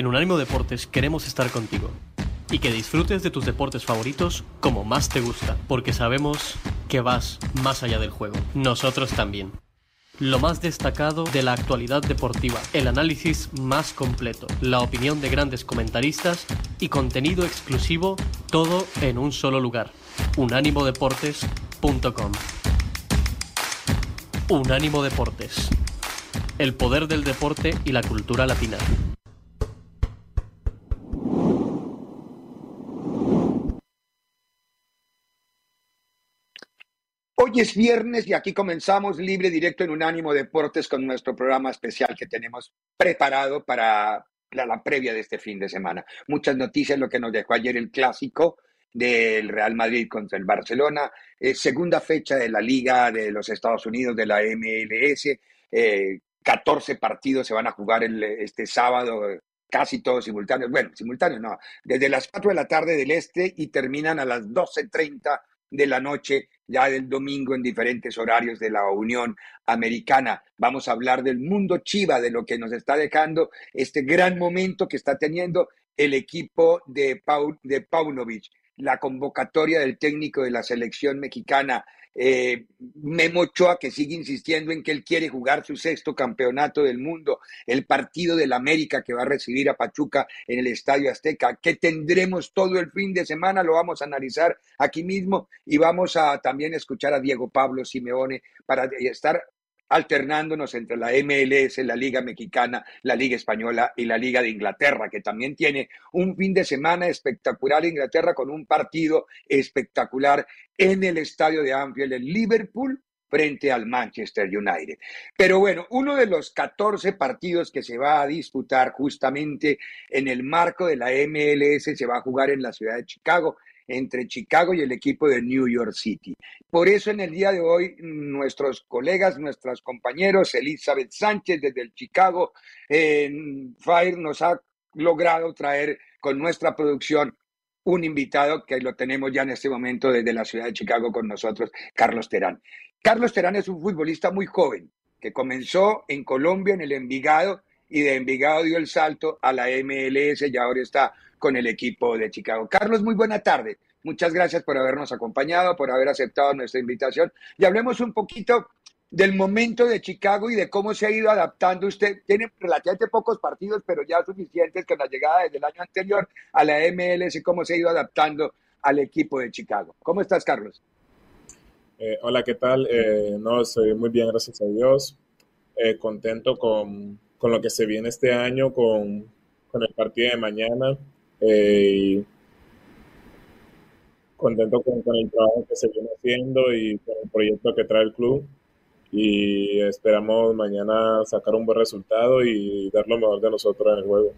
En Unánimo Deportes queremos estar contigo y que disfrutes de tus deportes favoritos como más te gusta, porque sabemos que vas más allá del juego. Nosotros también. Lo más destacado de la actualidad deportiva, el análisis más completo, la opinión de grandes comentaristas y contenido exclusivo, todo en un solo lugar. Unánimodeportes.com Unánimo Deportes. El poder del deporte y la cultura latina. Hoy es viernes y aquí comenzamos libre directo en Unánimo Deportes con nuestro programa especial que tenemos preparado para la, previa de este fin de semana. Muchas noticias, lo que nos dejó ayer el clásico del Real Madrid contra el Barcelona, eh, segunda fecha de la Liga de los Estados Unidos, de la MLS, 14 eh, partidos se van a jugar este sábado, casi todos simultáneos, bueno, simultáneos no, desde las 4 de la tarde del este y terminan a las 12.30 de la noche ya del domingo en diferentes horarios de la Unión Americana. Vamos a hablar del mundo chiva, de lo que nos está dejando este gran momento que está teniendo el equipo de, Paul, de Paunovic, la convocatoria del técnico de la selección mexicana eh, Memo que sigue insistiendo en que él quiere jugar su sexto campeonato del mundo, el partido del América que va a recibir a Pachuca en el Estadio Azteca, que tendremos todo el fin de semana, lo vamos a analizar aquí mismo y vamos a también escuchar a Diego Pablo Simeone para estar alternándonos entre la MLS, la Liga Mexicana, la Liga Española y la Liga de Inglaterra, que también tiene un fin de semana espectacular en Inglaterra con un partido espectacular en el estadio de Anfield en Liverpool frente al Manchester United. Pero bueno, uno de los 14 partidos que se va a disputar justamente en el marco de la MLS se va a jugar en la ciudad de Chicago entre Chicago y el equipo de New York City. Por eso en el día de hoy nuestros colegas, nuestros compañeros, Elizabeth Sánchez desde el Chicago Fire nos ha logrado traer con nuestra producción un invitado que lo tenemos ya en este momento desde la ciudad de Chicago con nosotros, Carlos Terán. Carlos Terán es un futbolista muy joven que comenzó en Colombia, en el Envigado, y de Envigado dio el salto a la MLS y ahora está con el equipo de Chicago. Carlos, muy buena tarde. Muchas gracias por habernos acompañado, por haber aceptado nuestra invitación. Y hablemos un poquito del momento de Chicago y de cómo se ha ido adaptando. Usted tiene relativamente pocos partidos, pero ya suficientes con la llegada desde el año anterior a la MLS, cómo se ha ido adaptando al equipo de Chicago. ¿Cómo estás, Carlos? Eh, hola, ¿qué tal? Eh, no, estoy muy bien, gracias a Dios. Eh, contento con con lo que se viene este año, con, con el partido de mañana. Eh, contento con, con, el trabajo que se viene haciendo y con el proyecto que trae el club. Y esperamos mañana sacar un buen resultado y dar lo mejor de nosotros en el juego.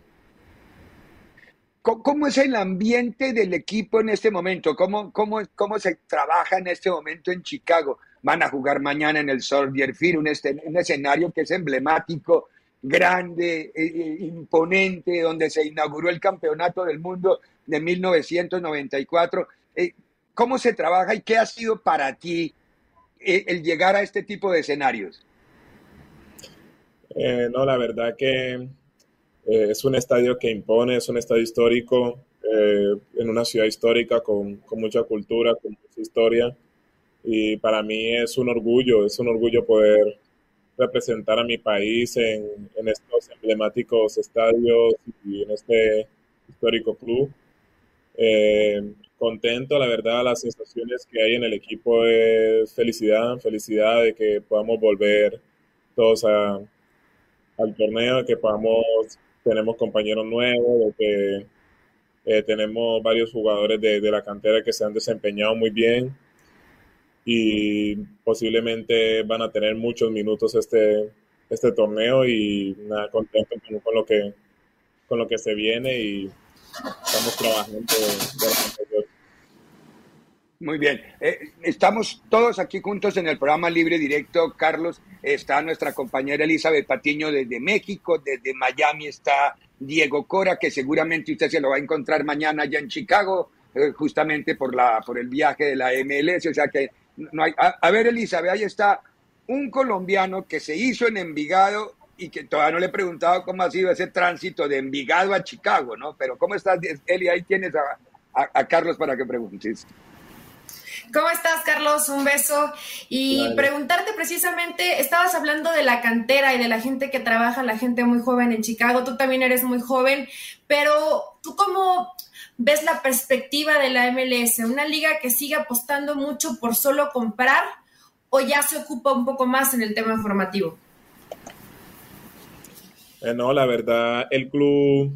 ¿Cómo es el ambiente del equipo en este momento? ¿Cómo, cómo, cómo se trabaja en este momento en Chicago? Van a jugar mañana en el Soldier Field, un, este, un escenario que es emblemático, grande, eh, eh, imponente, donde se inauguró el Campeonato del Mundo de 1994. Eh, ¿Cómo se trabaja y qué ha sido para ti el llegar a este tipo de escenarios? no, la verdad que eh, es un estadio que impone, es un estadio histórico, eh, en una ciudad histórica con, con, mucha cultura, con mucha historia. Y para mí es un orgullo, es un orgullo poder representar a mi país en, estos emblemáticos estadios y en este histórico club. Eh, contento, la verdad, las sensaciones que hay en el equipo es felicidad, felicidad de que podamos volver todos a, al torneo, que podamos tenemos compañeros nuevos, que eh, tenemos varios jugadores de, de, la cantera que se han desempeñado muy bien y posiblemente van a tener muchos minutos este, este torneo y nada, contento con, con lo que con lo que se viene y estamos trabajando de, de muy bien. Eh, estamos todos aquí juntos en el programa Libre Directo. Carlos, está nuestra compañera Elizabeth Patiño desde México, desde Miami está Diego Cora, que seguramente usted se lo va a encontrar mañana allá en Chicago, eh, justamente por, la, por el viaje de la MLS. O sea que no hay. A, ver, Elizabeth, ahí está un colombiano que se hizo en Envigado y que todavía no le he preguntado cómo ha sido ese tránsito de Envigado a Chicago, ¿no? Pero ¿cómo estás, Eli? Ahí tienes a, a, a Carlos para que preguntes. ¿Cómo estás, Carlos? Un beso. Y vale. preguntarte precisamente, estabas hablando de la cantera y de la gente que trabaja, la gente muy joven en Chicago. Tú también eres muy joven, pero ¿tú cómo ves la perspectiva de la MLS? ¿Una liga que sigue apostando mucho por solo comprar o ya se ocupa un poco más en el tema informativo? Eh, no, la verdad, el club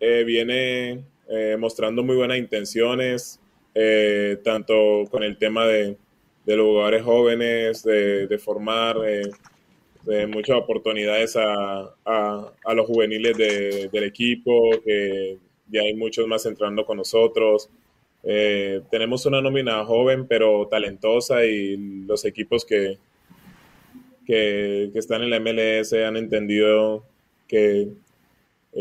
eh, viene eh, mostrando muy buenas intenciones eh, tanto con el tema de, de los jugadores jóvenes, de, formar, de muchas oportunidades a, a, los juveniles de, del equipo, que ya hay muchos más entrando con nosotros. Eh, tenemos una nómina joven pero talentosa y los equipos que, que, están en la MLS han entendido que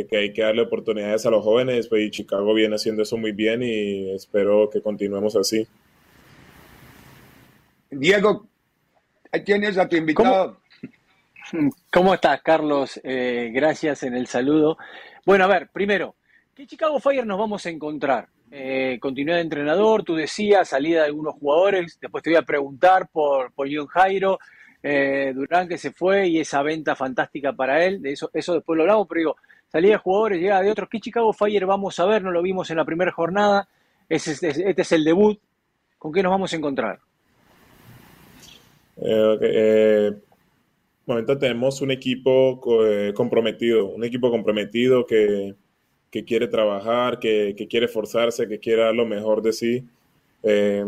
que hay que darle oportunidades a los jóvenes, pues, y Chicago viene haciendo eso muy bien y espero que continuemos así. Diego, ahí tienes a tu invitado. ¿Cómo, ¿Cómo estás, Carlos? Eh, gracias en el saludo. Bueno, a ver, primero, ¿qué Chicago Fire nos vamos a encontrar? Eh, continuidad de entrenador, tú decías, salida de algunos jugadores, después te voy a preguntar por, por John Jairo, eh, Durán que se fue y esa venta fantástica para él, de eso, eso después lo hablamos, pero digo, salida de jugadores, llegada de otros. ¿Qué Chicago Fire vamos a ver? No lo vimos en la primera jornada. Este, es el debut. ¿Con qué nos vamos a encontrar? Eh, okay. eh, momento tenemos un equipo eh, comprometido, un equipo comprometido que, que quiere trabajar, que, que, quiere forzarse, que quiere dar lo mejor de sí. Eh,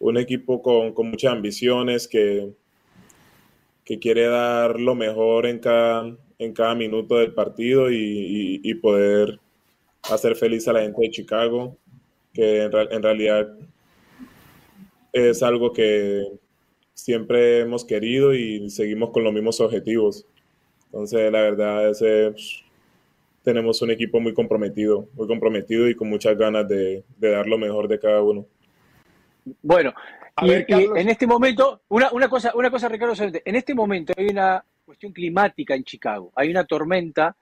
un equipo con, con, muchas ambiciones, que, que quiere dar lo mejor en cada, en cada minuto del partido y, y, y, poder hacer feliz a la gente de Chicago, que en, en, realidad es algo que siempre hemos querido y seguimos con los mismos objetivos. Entonces, la verdad es que tenemos un equipo muy comprometido, muy comprometido y con muchas ganas de, de dar lo mejor de cada uno. Bueno, y, ver, y, en este momento, una, una, cosa, una cosa, Ricardo, en este momento hay una cuestión climática en Chicago. Hay una tormenta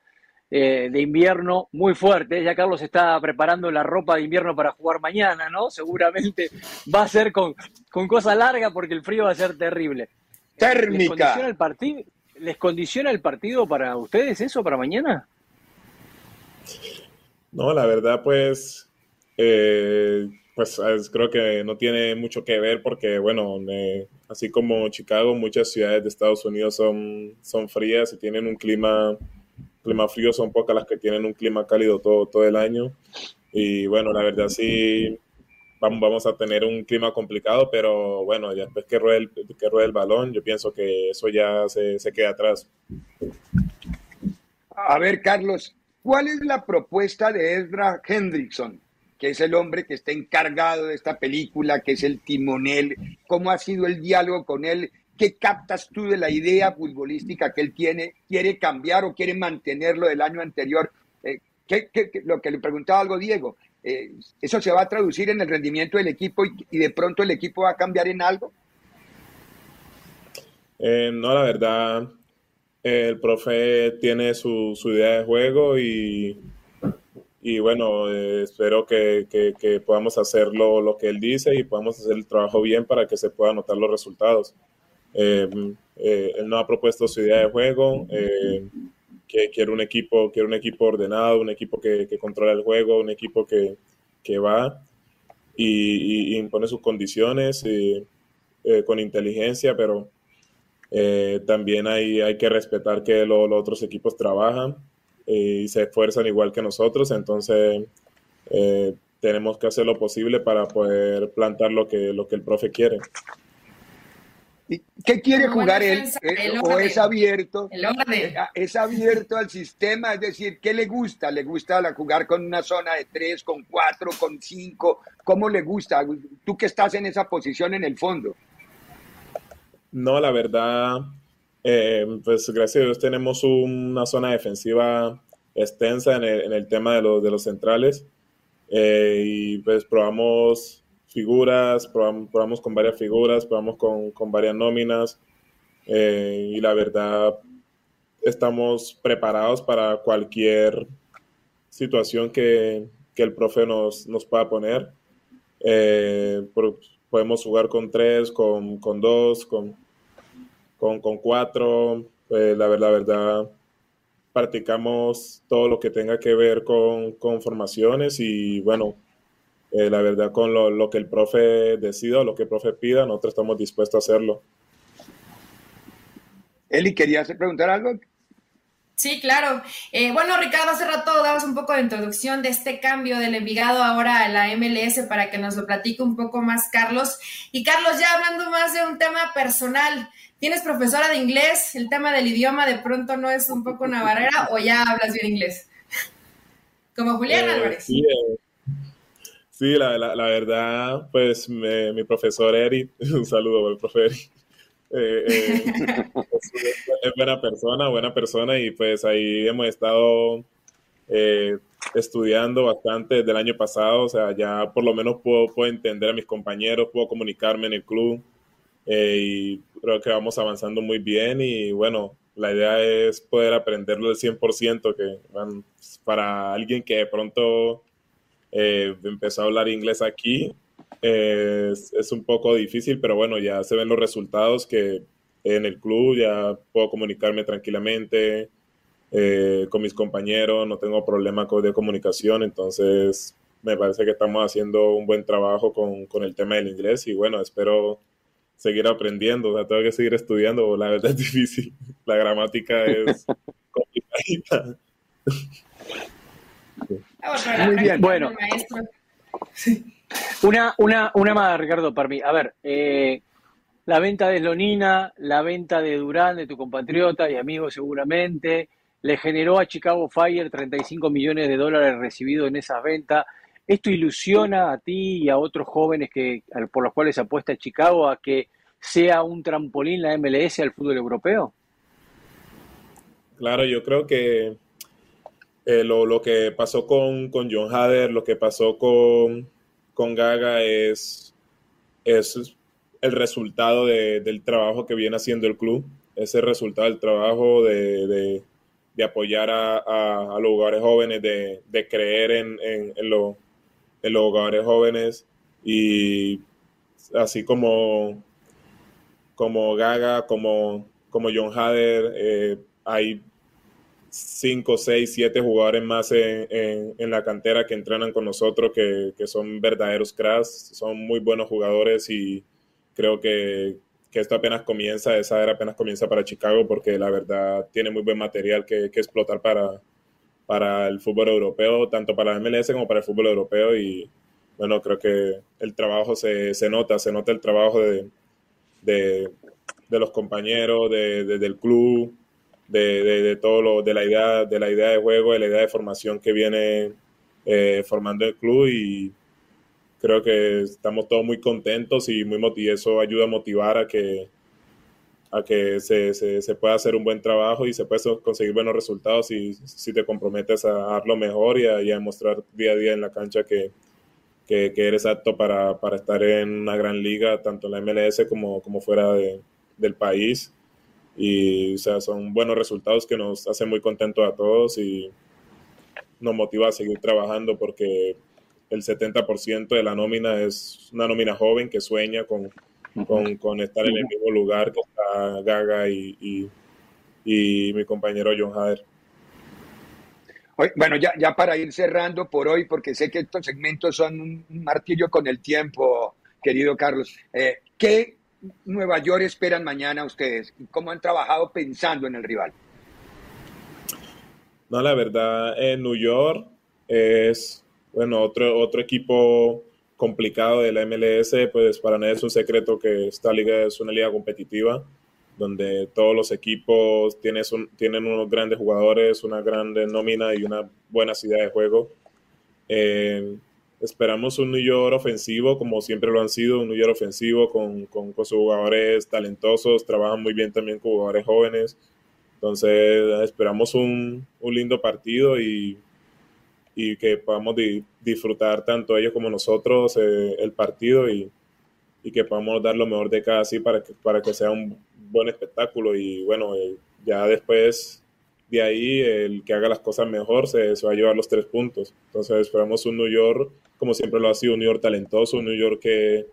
eh, de invierno muy fuerte. Ya Carlos está preparando la ropa de invierno para jugar mañana, ¿no? Seguramente va a ser con, con cosa larga porque el frío va a ser terrible. Térmica. ¿Les condiciona el partido, ¿Les condiciona el partido para ustedes eso, para mañana? No, la verdad, pues, eh, pues creo que no tiene mucho que ver porque, bueno, eh, así como Chicago, muchas ciudades de Estados Unidos son, son frías y tienen un clima clima frío, son pocas las que tienen un clima cálido todo, todo el año. Y bueno, la verdad sí, vamos, a tener un clima complicado, pero bueno, ya después que ruede el, que ruede el balón, yo pienso que eso ya se, se queda atrás. A ver, Carlos, ¿cuál es la propuesta de Ezra Hendrickson? Que es el hombre que está encargado de esta película, que es el timonel, cómo ha sido el diálogo con él, qué captas tú de la idea futbolística que él tiene, quiere cambiar o quiere mantenerlo del año anterior. Eh, lo que le preguntaba algo Diego, eh, ¿eso se va a traducir en el rendimiento del equipo y, de pronto el equipo va a cambiar en algo? Eh, no, la verdad, el profe tiene su, idea de juego y, y bueno, eh, espero que, podamos hacer lo, que él dice y podamos hacer el trabajo bien para que se puedan notar los resultados. él no ha propuesto su idea de juego, que quiere un equipo, quiere un equipo ordenado, un equipo que, que controla el juego, un equipo que, que va y, impone sus condiciones eh, con inteligencia, pero eh, también hay, hay que respetar que los otros equipos trabajan eh, y se esfuerzan igual que nosotros, entonces tenemos que hacer lo posible para poder plantar lo que, lo que el profe quiere. ¿Qué quiere jugar él? Eh, ¿O es abierto? Eh, ah, ¿Es abierto al sistema? Es decir, ¿qué le gusta? ¿Le gusta jugar con una zona de tres, con cuatro, con cinco? ¿Cómo le gusta? Tú que estás en esa posición en el fondo. No, la verdad, eh, pues gracias a Dios tenemos una zona defensiva extensa en el, tema de, los, de los centrales. y pues probamos figuras, probamos, con varias figuras, probamos con, varias nóminas eh, y la verdad estamos preparados para cualquier situación que, el profe nos, nos pueda poner. Eh, podemos jugar con tres, con, dos, con, con, cuatro. Eh, la, verdad, la verdad, practicamos todo lo que tenga que ver con, con formaciones y bueno, eh, la verdad, con lo, que el profe decida lo que el profe pida, nosotros estamos dispuestos a hacerlo. Eli, ¿querías preguntar algo? Sí, claro. Eh, bueno, Ricardo, hace rato dabas un poco de introducción de este cambio del Envigado ahora a la MLS para que nos lo platique un poco más Carlos. Y Carlos, ya hablando más de un tema personal, ¿tienes profesora de inglés? ¿El tema del idioma de pronto no es un poco una barrera o ya hablas bien inglés? Como Julián eh, Álvarez. Sí, Sí, la, la, verdad, pues mi profesor Eri, un saludo al profesor Eri, eh, eh, es buena persona, buena persona y pues ahí hemos estado eh, estudiando bastante desde el año pasado, o sea, ya por lo menos puedo, puedo entender a mis compañeros, puedo comunicarme en el club y creo que vamos avanzando muy bien y bueno, la idea es poder aprenderlo del 100%, que para alguien que de pronto eh, empezó a hablar inglés aquí. es, un poco difícil, pero bueno, ya se ven los resultados que en el club ya puedo comunicarme tranquilamente eh, con mis compañeros, no tengo problema de comunicación, entonces me parece que estamos haciendo un buen trabajo con, con el tema del inglés y bueno, espero seguir aprendiendo, o sea, tengo que seguir estudiando, la verdad es difícil, la gramática es complicada. Muy bien. Bueno, una, una, una más, Ricardo, para mí. A ver, eh, la venta de Slonina, la venta de Durán, de tu compatriota y amigo seguramente, le generó a Chicago Fire 35 millones de dólares recibidos en esa venta. ¿Esto ilusiona a ti y a otros jóvenes que, por los cuales apuesta Chicago a que sea un trampolín la MLS al fútbol europeo? Claro, yo creo que eh, lo, que pasó con, John Hader, lo que pasó con, con Gaga es, es el resultado del trabajo que viene haciendo el club, es el resultado del trabajo de, apoyar a, los jugadores jóvenes, de, creer en, en, los jugadores jóvenes y así como, como Gaga, como, como John Hader, eh, hay 5, 6, 7 jugadores más en, la cantera que entrenan con nosotros, que, son verdaderos cracks, son muy buenos jugadores y creo que, que esto apenas comienza, esa era apenas comienza para Chicago porque la verdad tiene muy buen material que, que explotar para, para el fútbol europeo, tanto para la MLS como para el fútbol europeo y bueno, creo que el trabajo se, se nota, se nota el trabajo de, de, de los compañeros, de, del club, de, todo lo, de la idea, de la idea de juego, de la idea de formación que viene eh, formando el club y creo que estamos todos muy contentos y muy y eso ayuda a motivar a que a que se, se, pueda hacer un buen trabajo y se puede conseguir buenos resultados si, si te comprometes a dar lo mejor y a, demostrar día a día en la cancha que, que, eres apto para, para, estar en una gran liga, tanto en la MLS como, como fuera de, del país. Y o sea, son buenos resultados que nos hacen muy contentos a todos y nos motiva a seguir trabajando porque el 70% de la nómina es una nómina joven que sueña con, con, con estar en el mismo lugar que está Gaga y, y, mi compañero John Hader. Bueno, ya, ya para ir cerrando por hoy, porque sé que estos segmentos son un martillo con el tiempo, querido Carlos. Eh, ¿Qué Nueva York esperan mañana ustedes? ¿Cómo han trabajado pensando en el rival? No, la verdad, en New York es, bueno, otro, otro equipo complicado de la MLS, pues para nadie es un secreto que esta liga es una liga competitiva, donde todos los equipos tienen, tienen unos grandes jugadores, una grande nómina y una buena ciudad de juego. Eh, esperamos un New York ofensivo, como siempre lo han sido, un New York ofensivo con, con, con sus jugadores talentosos, trabajan muy bien también con jugadores jóvenes. Entonces esperamos un, un lindo partido y y que podamos disfrutar tanto ellos como nosotros eh, el partido y, y, que podamos dar lo mejor de cada sí para que, para que sea un buen espectáculo y bueno, eh, ya después de ahí el que haga las cosas mejor se, se, va a llevar los tres puntos. Entonces esperamos un New York, como siempre lo ha sido, un New York talentoso, un New York que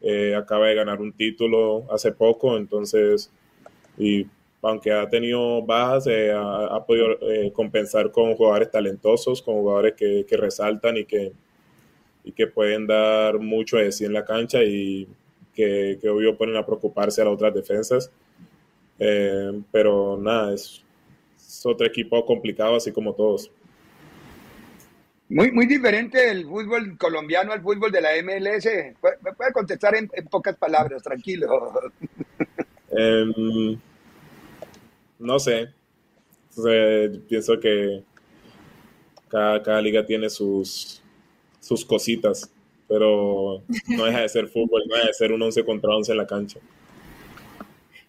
eh, acaba de ganar un título hace poco, entonces y aunque ha tenido bajas, eh, ha, podido eh, compensar con jugadores talentosos, con jugadores que, resaltan y que, y que pueden dar mucho de sí en la cancha y que, que obvio ponen a preocuparse a las otras defensas. Eh, pero nada, es, otro equipo complicado, así como todos. Muy, muy diferente el fútbol colombiano al fútbol de la MLS. Me puede contestar en, pocas palabras, tranquilo. No sé. pienso que cada, liga tiene sus, sus cositas, pero no deja de ser fútbol, no deja de ser un 11 contra 11 en la cancha.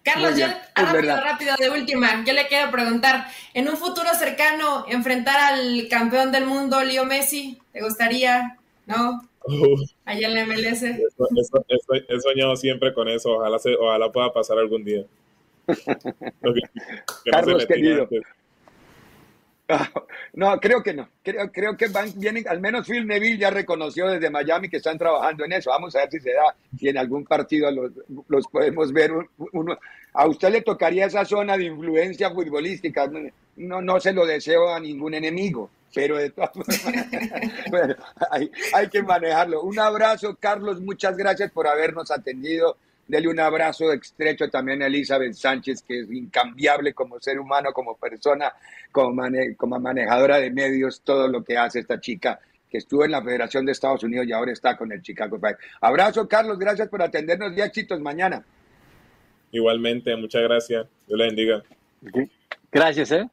Carlos, yo rápido, rápido, de última, yo le quiero preguntar, en un futuro cercano, enfrentar al campeón del mundo, Leo Messi, ¿te gustaría? ¿No? Allá en la MLS. he soñado siempre con eso, ojalá, ojalá pueda pasar algún día. Carlos querido. No, creo que no. Creo, creo que van, vienen, al menos Phil Neville ya reconoció desde Miami que están trabajando en eso. Vamos a ver si se da, si en algún partido los, los podemos ver. Uno, a usted le tocaría esa zona de influencia futbolística. No, no se lo deseo a ningún enemigo, pero de todas bueno, hay, hay que manejarlo. Un abrazo, Carlos. Muchas gracias por habernos atendido. Dele un abrazo estrecho también a Elizabeth Sánchez, que es incambiable como ser humano, como persona, como, como manejadora de medios, todo lo que hace esta chica que estuvo en la Federación de Estados Unidos y ahora está con el Chicago Fire. Abrazo, Carlos, gracias por atendernos y éxitos mañana. Igualmente, muchas gracias. Dios le bendiga. Gracias, ¿eh?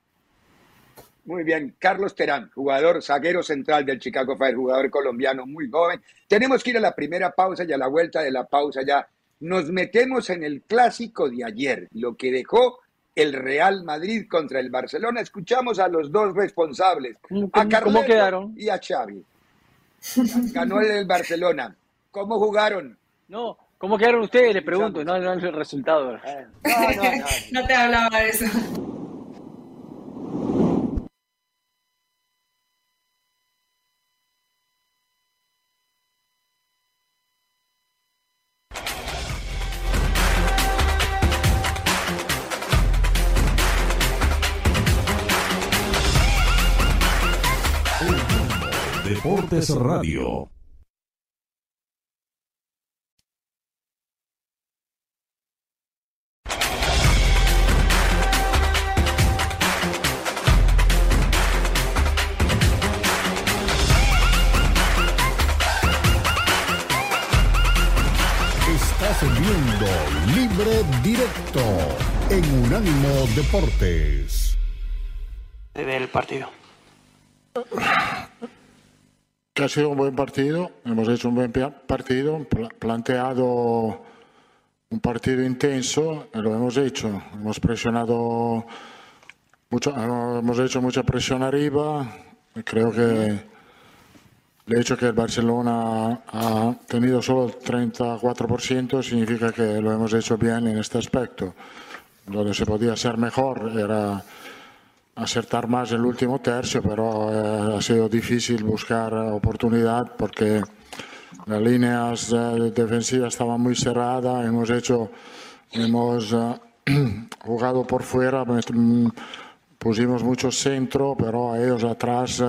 Muy bien, Carlos Terán, jugador zaguero central del Chicago Fire, jugador colombiano muy joven. Tenemos que ir a la primera pausa y a la vuelta de la pausa ya nos metemos en el clásico de ayer, lo que dejó el Real Madrid contra el Barcelona. Escuchamos a los dos responsables, a Carlos y a Xavi. Ganó el Barcelona. ¿Cómo jugaron? No, ¿cómo quedaron ustedes? Le pregunto, no, no el resultado. Eh, no, no, no. no te hablaba de eso. Radio. Estás viendo Libre Directo en Unánimo Deportes. Se ve el partido. Que ha sido un buen partido, hemos hecho un buen partido, planteado un partido intenso, lo hemos hecho, hemos presionado mucho, hemos hecho mucha presión arriba, creo que el hecho que el Barcelona ha tenido solo el 34% significa que lo hemos hecho bien en este aspecto. Donde se podía ser mejor era acertar más el último tercio, pero eh, ha sido difícil buscar oportunidad porque las líneas eh, defensivas estaban muy cerradas, hemos hecho, hemos eh, jugado por fuera, mm, pusimos mucho centro, pero a ellos atrás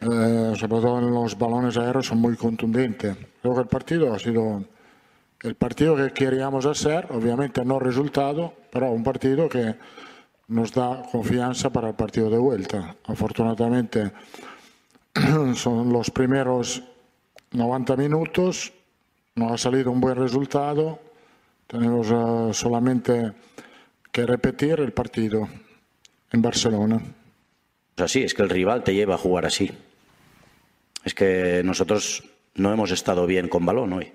eh, sobre todo en los balones aéreos, son muy contundentes. Creo que el partido ha sido el partido que queríamos hacer, obviamente no resultado, pero un partido que nos da confianza para el partido de vuelta. Afortunadamente son los primeros 90 minutos, no ha salido un buen resultado, tenemos uh, solamente que repetir el partido en Barcelona. Así, es que el rival te lleva a jugar así es que nosotros no hemos estado bien con balón hoy.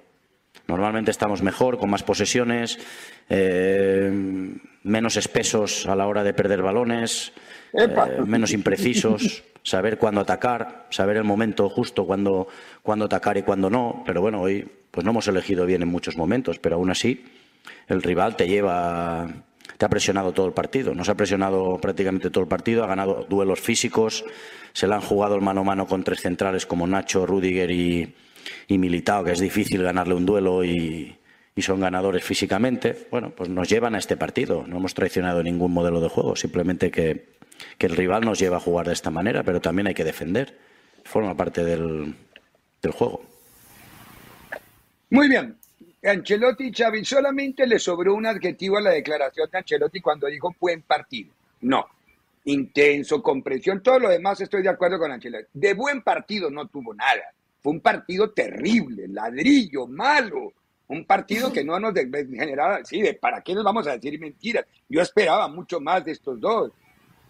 Normalmente estamos mejor, con más posesiones, eh, menos espesos a la hora de perder balones, eh, menos imprecisos, saber cuándo atacar, saber el momento justo cuándo, cuándo atacar y cuándo no. Pero bueno, hoy pues no hemos elegido bien en muchos momentos, pero aún así el rival te lleva, te ha presionado todo el partido. Nos ha presionado prácticamente todo el partido, ha ganado duelos físicos, se le han jugado el mano a mano con tres centrales como Nacho, Rudiger y, y Militao, que es difícil ganarle un duelo y, son ganadores físicamente. Bueno, pues nos llevan a este partido. No hemos traicionado ningún modelo de juego, simplemente que, el rival nos lleva a jugar de esta manera, pero también hay que defender. Forma parte del, del juego. Muy bien. Ancelotti y Xavi, solamente le sobró un adjetivo a la declaración de Ancelotti cuando dijo buen partido. No, intenso, con presión, todo lo demás estoy de acuerdo con Ancelotti. De buen partido no tuvo nada. Fue un partido terrible, ladrillo, malo. Un partido que no nos generaba, sí, de para qué nos vamos a decir mentiras. Yo esperaba mucho más de estos dos.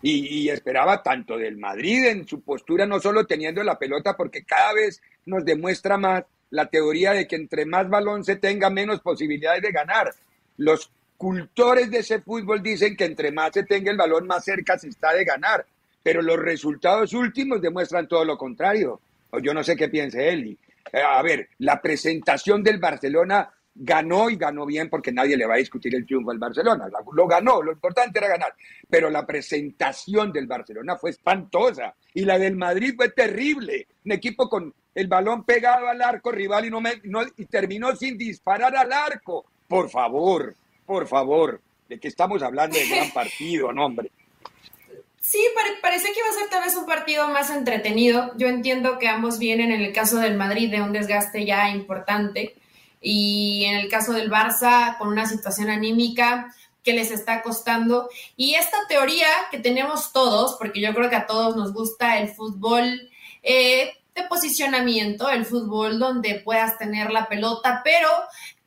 Y, y, esperaba tanto del Madrid en su postura, no solo teniendo la pelota, porque cada vez nos demuestra más la teoría de que entre más balón se tenga, menos posibilidades de ganar. Los cultores de ese fútbol dicen que entre más se tenga el balón, más cerca se está de ganar. Pero los resultados últimos demuestran todo lo contrario. Yo no sé qué piense él. Eh, a ver, la presentación del Barcelona ganó y ganó bien porque nadie le va a discutir el triunfo al Barcelona. Lo ganó, lo importante era ganar. Pero la presentación del Barcelona fue espantosa y la del Madrid fue terrible. Un equipo con el balón pegado al arco rival y, no, no y terminó sin disparar al arco. Por favor, por favor, de que estamos hablando de gran partido, no, hombre. Sí, parece que iba a ser tal vez un partido más entretenido. Yo entiendo que ambos vienen en el caso del Madrid de un desgaste ya importante y en el caso del Barça con una situación anímica que les está costando. Y esta teoría que tenemos todos, porque yo creo que a todos nos gusta el fútbol eh, de posicionamiento, el fútbol donde puedas tener la pelota, pero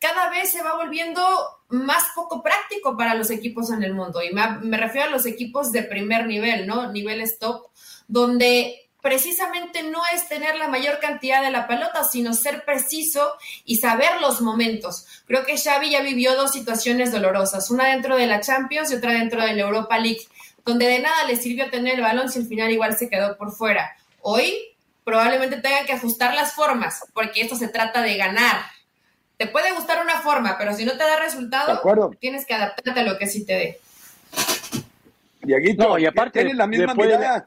cada vez se va volviendo más poco práctico para los equipos en el mundo. Y me, refiero a los equipos de primer nivel, ¿no? Niveles top, donde precisamente no es tener la mayor cantidad de la pelota, sino ser preciso y saber los momentos. Creo que Xavi ya vivió dos situaciones dolorosas, una dentro de la Champions y otra dentro de la Europa League, donde de nada le sirvió tener el balón si al final igual se quedó por fuera. Hoy probablemente tenga que ajustar las formas, porque esto se trata de ganar, te puede gustar una forma, pero si no te da resultado, tienes que adaptarte a lo que sí te dé. Diaguito, no, y aparte, tienes la misma mirada.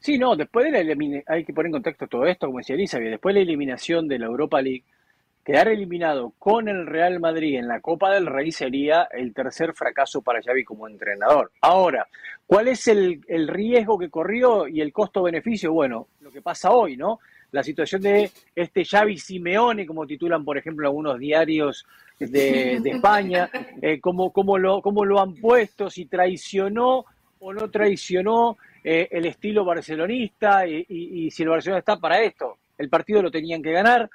Sí, no, después de la eliminación, hay que poner en contexto todo esto, como decía Elizabeth, después de la eliminación de la Europa League, quedar eliminado con el Real Madrid en la Copa del Rey sería el tercer fracaso para Xavi como entrenador. Ahora, ¿cuál es el, el riesgo que corrió y el costo-beneficio? Bueno, lo que pasa hoy, ¿no? La situación de este Xavi Simeone, como titulan, por ejemplo, algunos diarios de, España, eh, cómo, lo, cómo lo han puesto, si traicionó o no traicionó eh, el estilo barcelonista y, si el Barcelona está para esto. El partido lo tenían que ganar.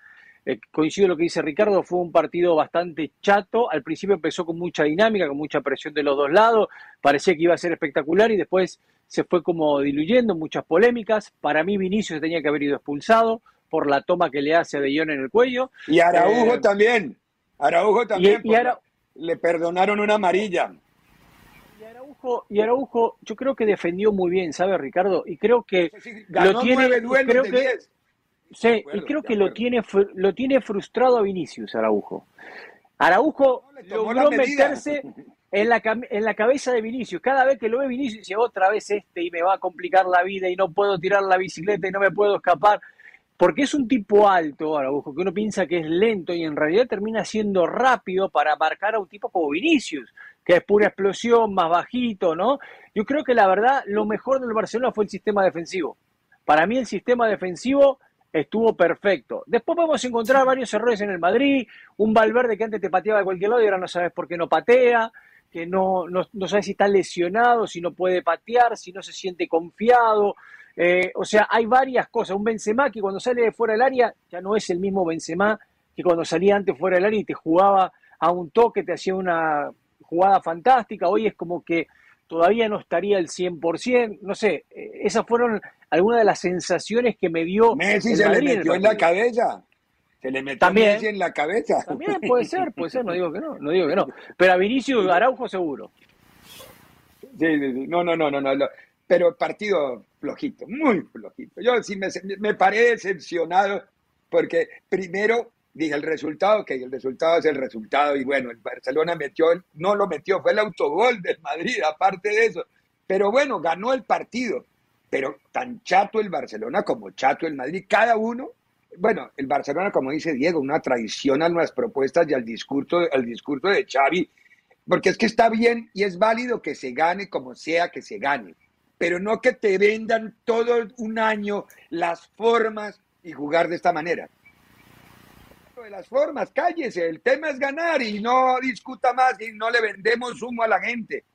Eh, coincido lo que dice Ricardo, fue un partido bastante chato. Al principio empezó con mucha dinámica, con mucha presión de los dos lados. Parecía que iba a ser espectacular y después se fue como diluyendo, muchas polémicas. Para mí Vinicius tenía que haber ido expulsado por la toma que le hace a De Jong en el cuello. Y Araujo eh, también. Araujo también. le perdonaron una amarilla. Y Araujo, y Araujo, yo creo que defendió muy bien, ¿sabe, Ricardo? Y creo que lo tiene. Creo que, Sí, y creo que lo tiene, lo tiene frustrado a Vinicius, Araujo. Araujo logró meterse en la, en la cabeza de Vinicius. Cada vez que lo ve Vinicius dice otra vez este y me va a complicar la vida y no puedo tirar la bicicleta y no me puedo escapar. Porque es un tipo alto, Araujo, que uno piensa que es lento y en realidad termina siendo rápido para marcar a un tipo como Vinicius, que es pura explosión, más bajito, ¿no? Yo creo que la verdad lo mejor del Barcelona fue el sistema defensivo. Para mí el sistema defensivo estuvo perfecto. Después podemos encontrar varios errores en el Madrid, un Valverde que antes te pateaba de cualquier lado y ahora no sabes por qué no patea, que no, no, no sabes si está lesionado, si no puede patear, si no se siente confiado. Eh, o sea, hay varias cosas. Un Benzema que cuando sale de fuera del área ya no es el mismo Benzema que cuando salía antes fuera del área y te jugaba a un toque, te hacía una jugada fantástica. Hoy es como que todavía no estaría al 100%. No sé, eh, esas fueron algunas de las sensaciones que me dio. Messi se le metió en, la cabeza. Se le metió También, Messi en la cabeza. También puede ser, puede ser, no digo que no, no digo que no. Pero a Vinicius Araujo seguro. Sí, no, no, no, no, no. Pero partido flojito, muy flojito. Yo sí me, me paré decepcionado porque primero dije el resultado, que el resultado es el resultado y bueno, el Barcelona metió, no lo metió, fue el autogol del Madrid, aparte de eso. Pero bueno, ganó el partido pero tan chato el Barcelona como chato el Madrid, cada uno, bueno, el Barcelona, como dice Diego, una traición a nuestras propuestas y al discurso, al discurso de Xavi, porque es que está bien y es válido que se gane como sea que se gane, pero no que te vendan todo un año las formas y jugar de esta manera. De las formas, cállese, el tema es ganar y no discuta más y no le vendemos humo a la gente.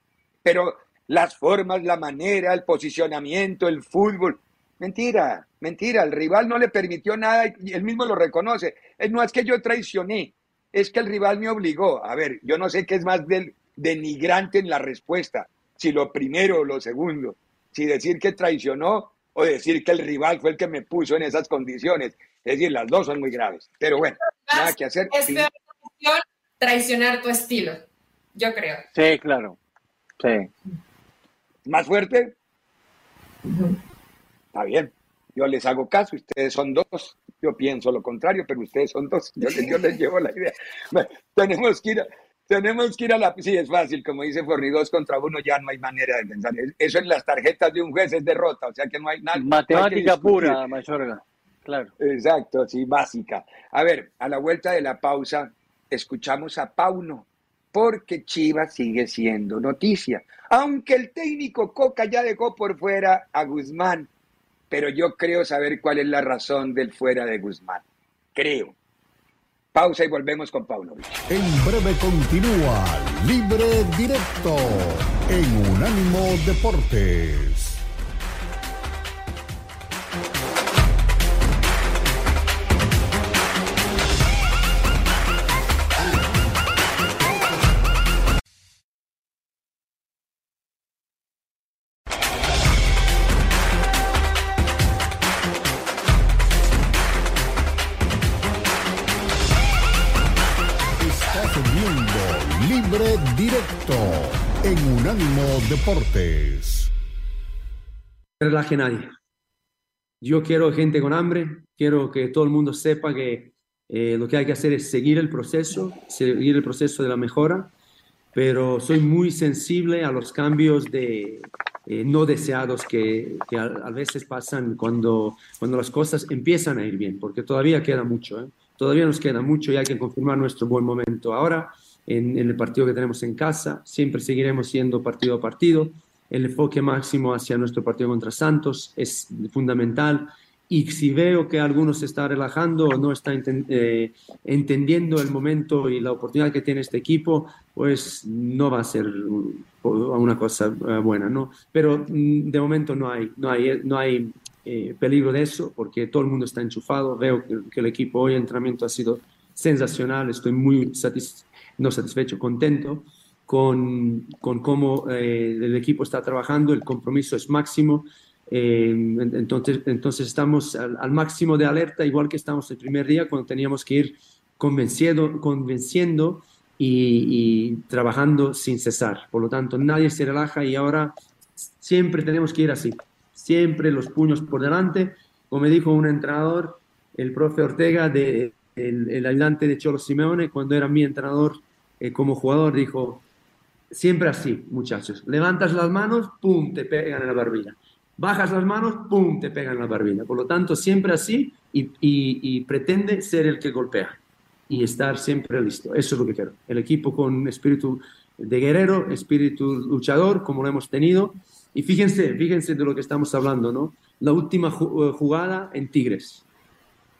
Pero las formas, la manera, el posicionamiento, el fútbol. Mentira, mentira, el rival no le permitió nada y él mismo lo reconoce. No es que yo traicioné, es que el rival me obligó. A ver, yo no sé qué es más del, denigrante en la respuesta, si lo primero o lo segundo, si decir que traicionó o decir que el rival fue el que me puso en esas condiciones. Es decir, las dos son muy graves. Pero bueno, nada que hacer. Es peor traicionar tu estilo, yo creo. Sí, claro. Sí más fuerte. Está bien, yo les hago caso, ustedes son dos. Yo pienso lo contrario, pero ustedes son dos. Yo, les llevo la idea. tenemos que ir a, tenemos que ir a la... Sí, es fácil, como dice Forni, dos contra uno ya no hay manera de pensar. Eso en las tarjetas de un juez es derrota, o sea que no hay nada. Matemática pura, Mayorga, claro. Exacto, sí, básica. A ver, a la vuelta de la pausa, escuchamos a Pauno porque Chivas sigue siendo noticia. Aunque el técnico Coca ya dejó por fuera a Guzmán, pero yo creo saber cuál es la razón del fuera de Guzmán. Creo. Pausa y volvemos con Pablo. En breve continúa Libre Directo en Unánimo. Deportes. Relaje nadie. Yo quiero gente con hambre, quiero que todo el mundo sepa que eh, lo que hay que hacer es seguir el proceso, seguir el proceso de la mejora, pero soy muy sensible a los cambios de, eh, no deseados que, que a, veces pasan cuando, cuando las cosas empiezan a ir bien, porque todavía queda mucho, ¿eh? todavía nos queda mucho y hay que confirmar nuestro buen momento ahora en, el partido que tenemos en casa. Siempre seguiremos siendo partido a partido. El enfoque máximo hacia nuestro partido contra Santos es fundamental. Y si veo que alguno se está relajando o no está eh, entendiendo el momento y la oportunidad que tiene este equipo, pues no va a ser una cosa eh, buena, ¿no? Pero mm, de momento no hay, no hay, no hay eh, peligro de eso, porque todo el mundo está enchufado. Veo que, el equipo hoy, entrenamiento ha sido sensacional. Estoy muy no satisfecho, contento con, con cómo eh, el equipo está trabajando. El compromiso es máximo. Eh, entonces, entonces estamos al, máximo de alerta, igual que estamos el primer día cuando teníamos que ir convenciendo, convenciendo y, trabajando sin cesar. Por lo tanto, nadie se relaja y ahora siempre tenemos que ir así siempre los puños por delante. Como me dijo un entrenador, el profe Ortega, de, el, ayudante de Cholo Simeone, cuando era mi entrenador eh, como jugador, dijo, siempre así, muchachos. Levantas las manos, pum, te pegan en la barbilla. Bajas las manos, pum, te pegan en la barbilla. Por lo tanto, siempre así y, y pretende ser el que golpea y estar siempre listo. Eso es lo que quiero. El equipo con espíritu de guerrero, espíritu luchador, como lo hemos tenido, y fíjense, fíjense de lo que estamos hablando, ¿no? La última eh, jugada en Tigres.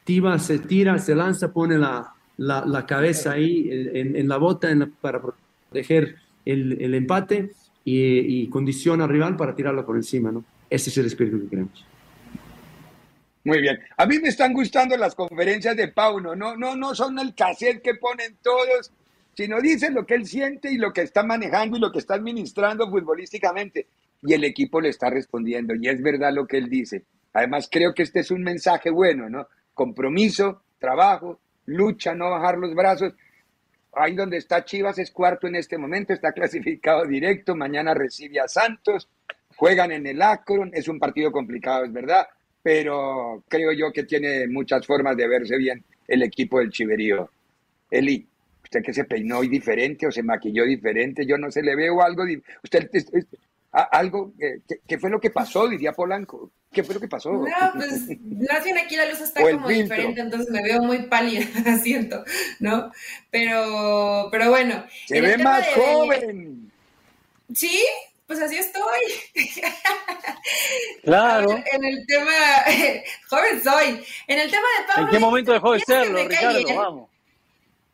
Tiva se tira, se lanza, pone la, la, cabeza ahí en, la bota para proteger el, empate y, y, condiciona al rival para tirarlo por encima, ¿no? Ese es el espíritu que queremos. Muy bien. A mí me están gustando las conferencias de Pauno. No, no, no son el cassette que ponen todos, sino dicen lo que él siente y lo que está manejando y lo que está administrando futbolísticamente y el equipo le está respondiendo. Y es verdad lo que él dice. Además, creo que este es un mensaje bueno, ¿no? Compromiso, trabajo, lucha, no bajar los brazos. Ahí donde está Chivas es cuarto en este momento, está clasificado directo, mañana recibe a Santos, juegan en el Akron, es un partido complicado, es verdad, pero creo yo que tiene muchas formas de verse bien el equipo del Chiverío. Eli, usted que se peinó hoy diferente o se maquilló diferente, yo no sé, le veo algo, usted algo, eh, ¿qué, fue lo que pasó? Diría Polanco. ¿Qué fue lo que pasó? No, pues más bien aquí la luz está como diferente, entonces me veo muy pálida, siento, ¿no? Pero, pero bueno. Se ve más joven. Sí, pues así estoy. Claro. en el tema, joven soy. En el tema de Pablo. ¿En qué momento dejó de serlo, Ricardo? Vamos.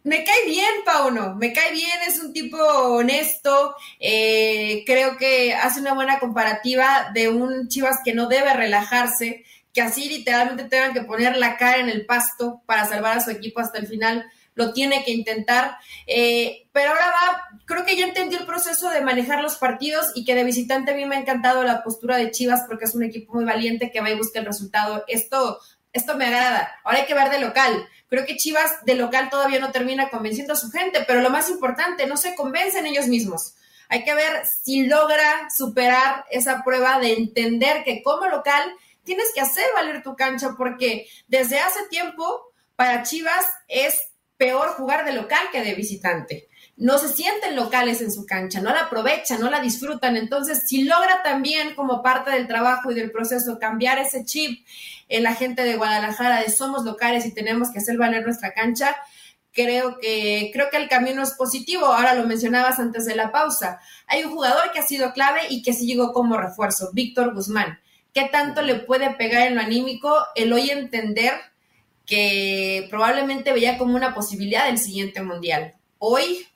Me cae bien, Pauno, me cae bien, es un tipo honesto, eh, creo que hace una buena comparativa de un Chivas que no debe relajarse, que así literalmente tengan que poner la cara en el pasto para salvar a su equipo hasta el final, lo tiene que intentar, eh, pero ahora va, creo que ya entendió el proceso de manejar los partidos y que de visitante a mí me ha encantado la postura de Chivas porque es un equipo muy valiente que va y busca el resultado. Esto, esto me agrada, ahora hay que ver de local Creo que Chivas de local todavía no termina convenciendo a su gente, pero lo más importante, no se convencen ellos mismos. Hay que ver si logra superar esa prueba de entender que como local tienes que hacer valer tu cancha porque desde hace tiempo para Chivas es peor jugar de local que de visitante no se sienten locales en su cancha, no la aprovechan, no la disfrutan. Entonces, si logra también como parte del trabajo y del proceso cambiar ese chip la gente de Guadalajara de somos locales y tenemos que hacer valer nuestra cancha, creo que, creo que el camino es positivo. Ahora lo mencionabas antes de la pausa. Hay un jugador que ha sido clave y que sí llegó como refuerzo, Víctor Guzmán. ¿Qué tanto le puede pegar en lo anímico el hoy entender que probablemente veía como una posibilidad del siguiente mundial? Hoy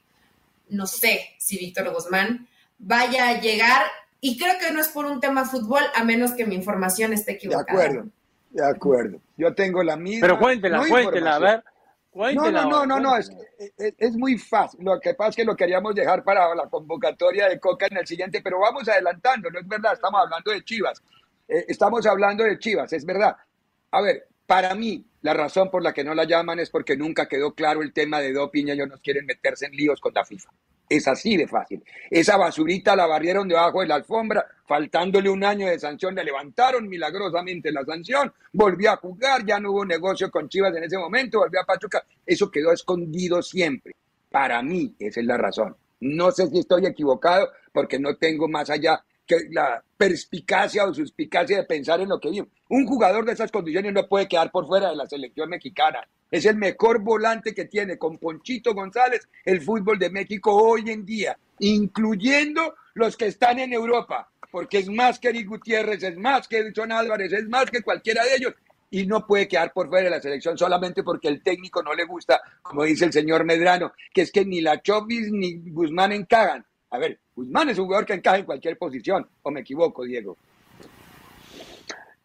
no sé si Víctor Guzmán vaya a llegar y creo que no es por un tema fútbol, a menos que mi información esté equivocada. De acuerdo, de acuerdo. Yo tengo la misma. Pero cuéntela, cuéntela, a ver. Cuéntela, no, no, no, no, es, es, muy fácil. Lo que pasa es que lo queríamos dejar para la convocatoria de Coca en el siguiente, pero vamos adelantando, no es verdad, estamos hablando de Chivas. Eh, estamos hablando de Chivas, es verdad. A ver, para mí, la razón por la que no la llaman es porque nunca quedó claro el tema de doping y ellos no quieren meterse en líos con la FIFA. Es así de fácil. Esa basurita la barrieron debajo de la alfombra, faltándole un año de sanción, le levantaron milagrosamente la sanción, volvió a jugar, ya no hubo negocio con Chivas en ese momento, volvió a Pachuca. Eso quedó escondido siempre. Para mí, esa es la razón. No sé si estoy equivocado porque no tengo más allá que la perspicacia o suspicacia de pensar en lo que vimos. Un jugador de esas condiciones no puede quedar por fuera de la selección mexicana. Es el mejor volante que tiene con Ponchito González el fútbol de México hoy en día, incluyendo los que están en Europa, porque es más que Eric Gutiérrez, es más que Edson Álvarez, es más que cualquiera de ellos. Y no puede quedar por fuera de la selección solamente porque el técnico no le gusta, como dice el señor Medrano, que es que ni la Chovis ni Guzmán encajan. A ver, Guzmán es un jugador que encaja en cualquier posición, o me equivoco, Diego.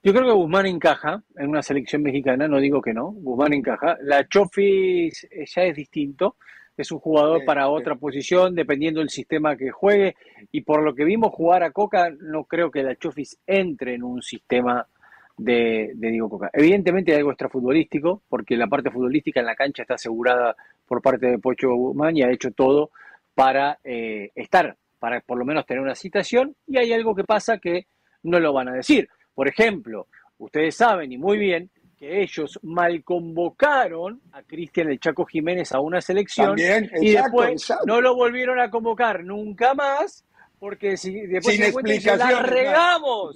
Yo creo que Guzmán encaja en una selección mexicana, no digo que no, Guzmán encaja. La Chofi ya es distinto, es un jugador para otra posición, dependiendo del sistema que juegue. Y por lo que vimos jugar a Coca, no creo que la Chofis entre en un sistema de, de Diego Coca. Evidentemente hay algo extrafutbolístico, porque la parte futbolística en la cancha está asegurada por parte de Pocho Guzmán y ha hecho todo para eh, estar, para por lo menos tener una citación. Y hay algo que pasa que no lo van a decir. Por ejemplo, ustedes saben y muy bien que ellos mal convocaron a Cristian El Chaco Jiménez a una selección y después no lo volvieron a convocar nunca más porque si después Sin se la regamos,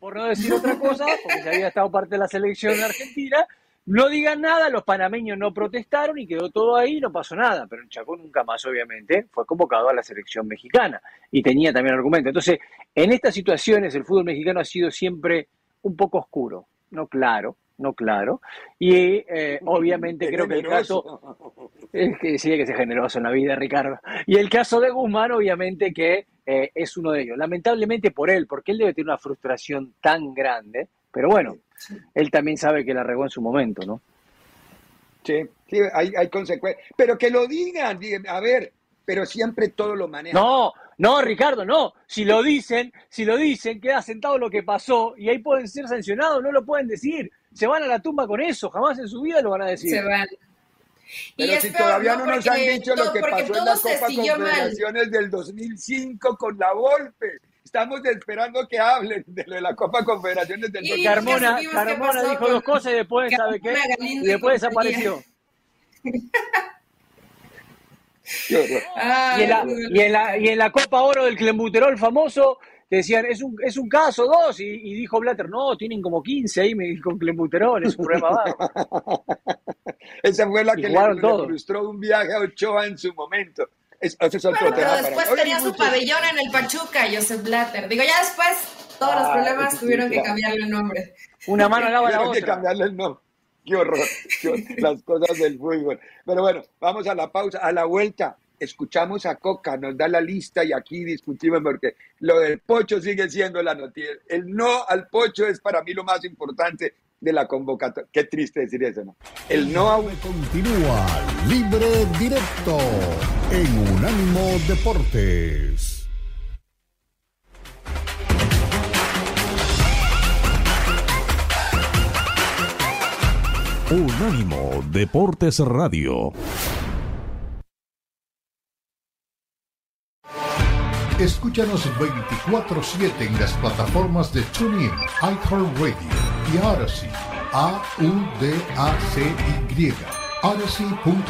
por no decir otra cosa, porque se había estado parte de la selección argentina, no digan nada, los panameños no protestaron y quedó todo ahí, no pasó nada, pero el Chaco nunca más, obviamente, fue convocado a la selección mexicana y tenía también argumento. Entonces, en estas situaciones el fútbol mexicano ha sido siempre un poco oscuro, no claro, no claro. Y eh, obviamente creo que el caso... Es que sí, hay que ser generoso en la vida, Ricardo. Y el caso de Guzmán, obviamente que eh, es uno de ellos. Lamentablemente por él, porque él debe tener una frustración tan grande, pero bueno, él también sabe que la regó en su momento, ¿no? Sí, sí, hay, hay consecuencias. Pero que lo digan, a ver, pero siempre todo lo maneja. No, no, Ricardo, no. Si lo dicen, si lo dicen, queda sentado lo que pasó y ahí pueden ser sancionados, no lo pueden decir. Se van a la tumba con eso, jamás en su vida lo van a decir. Se van. Pero si todavía no, nos han dicho lo que pasó en la Copa Confederaciones del 2005 con la Volpe estamos esperando que hablen de lo de la Copa Confederaciones del y Carmona, Carmona dijo dos cosas y después, ¿sabe qué? Y después desapareció. y, en la, y, en la, y en la Copa Oro del Clembuterol famoso, que decían, es un, es un caso, dos, y, dijo Blatter, no, tienen como 15 ahí me con Clembuterol, es un problema bajo. Esa fue la que le, le frustró un viaje a Ochoa en su momento. Es, pero después tenía su pabellón en el Pachuca, Joseph Blatter. Digo, ya después todos los problemas tuvieron que cambiarle el nombre. Una mano lava la otra. que cambiarle el nombre. Qué horror, las cosas del fútbol. Pero bueno, vamos a la pausa, a la vuelta. Escuchamos a Coca, nos da la lista y aquí discutimos porque lo del pocho sigue siendo la noticia. El no al pocho es para mí lo más importante de la convocatoria. Qué triste decir eso, ¿no? El no a... Continúa libre directo en Unánimo Deportes. Unánimo Deportes Radio. Escúchanos 24-7 en las plataformas de TuneIn, iHeartRadio y Odyssey. A-U-D-A-C-Y. Odyssey.com.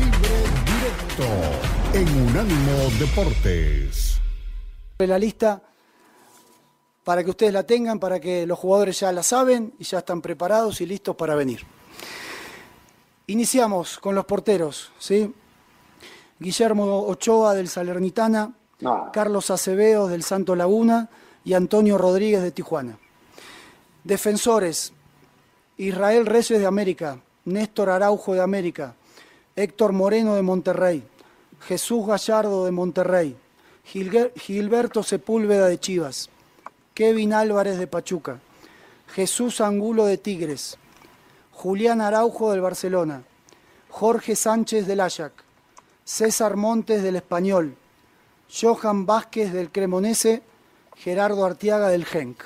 Libre directo en Unánimo Deportes. La lista para que ustedes la tengan, para que los jugadores ya la saben y ya están preparados y listos para venir. Iniciamos con los porteros, ¿sí? Guillermo Ochoa del Salernitana, Carlos Acevedo del Santo Laguna y Antonio Rodríguez de Tijuana. Defensores, Israel Reyes de América, Néstor Araujo de América, Héctor Moreno de Monterrey, Jesús Gallardo de Monterrey, Gilberto Sepúlveda de Chivas, Kevin Álvarez de Pachuca, Jesús Angulo de Tigres, Julián Araujo del Barcelona, Jorge Sánchez del Ajax, César Montes del Español, Johan Vázquez del Cremonese, Gerardo Artiaga del Genk.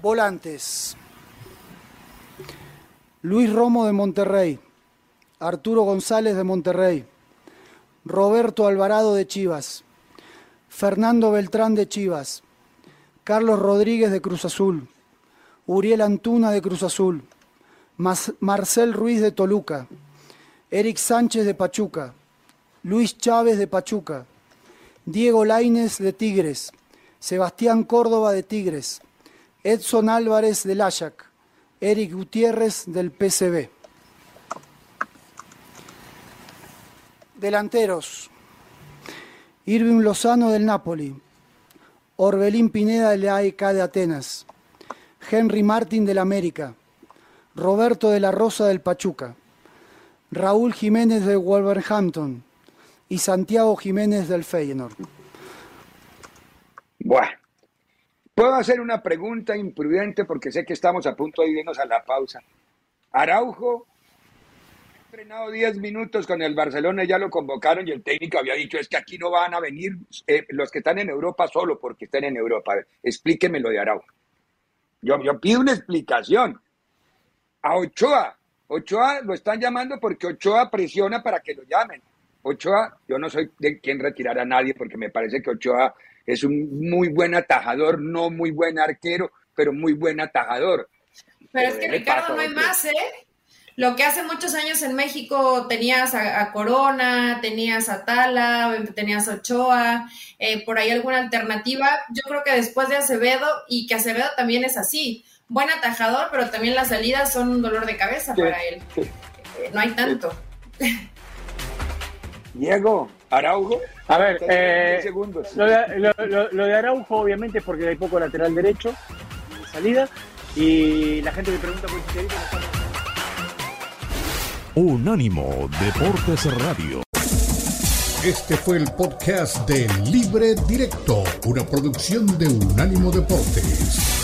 Volantes. Luis Romo de Monterrey, Arturo González de Monterrey, Roberto Alvarado de Chivas, Fernando Beltrán de Chivas, Carlos Rodríguez de Cruz Azul, Uriel Antuna de Cruz Azul, Marcel Ruiz de Toluca, Eric Sánchez de Pachuca, Luis Chávez de Pachuca, Diego Laines de Tigres, Sebastián Córdoba de Tigres, Edson Álvarez del Ajax, Eric Gutiérrez del PCB. Delanteros. Irving Lozano del Napoli, Orbelín Pineda del AEK de Atenas, Henry Martín del América, Roberto de la Rosa del Pachuca, Raúl Jiménez de Wolverhampton y Santiago Jiménez del Feyenoord. Bueno, puedo hacer una pregunta imprudente porque sé que estamos a punto de irnos a la pausa. Araujo entrenado 10 minutos con el Barcelona ya lo convocaron y el técnico había dicho es que aquí no van a venir eh, los que están en Europa solo porque estén en Europa. explíqueme lo de Araujo. Yo pido una explicación. A Ochoa, Ochoa lo están llamando porque Ochoa presiona para que lo llamen. Ochoa, yo no soy de quien retirar a nadie porque me parece que Ochoa es un muy buen atajador, no muy buen arquero, pero muy buen atajador. Pero es que Ricardo no hay más, ¿eh? Lo que hace muchos años en México tenías a, Corona, tenías a Tala, tenías a Ochoa, eh, por ahí alguna alternativa. Yo creo que después de Acevedo, y que Acevedo también es así, buen atajador, pero también las salidas son un dolor de cabeza para él. Eh, no hay tanto. Diego, Araujo. A ver, eh, lo, de, lo, de, Araujo obviamente es porque hay poco lateral derecho de salida y la gente me pregunta por Chicharito Unánimo Deportes Radio. Este fue el podcast de Libre Directo, una producción de Unánimo Deportes.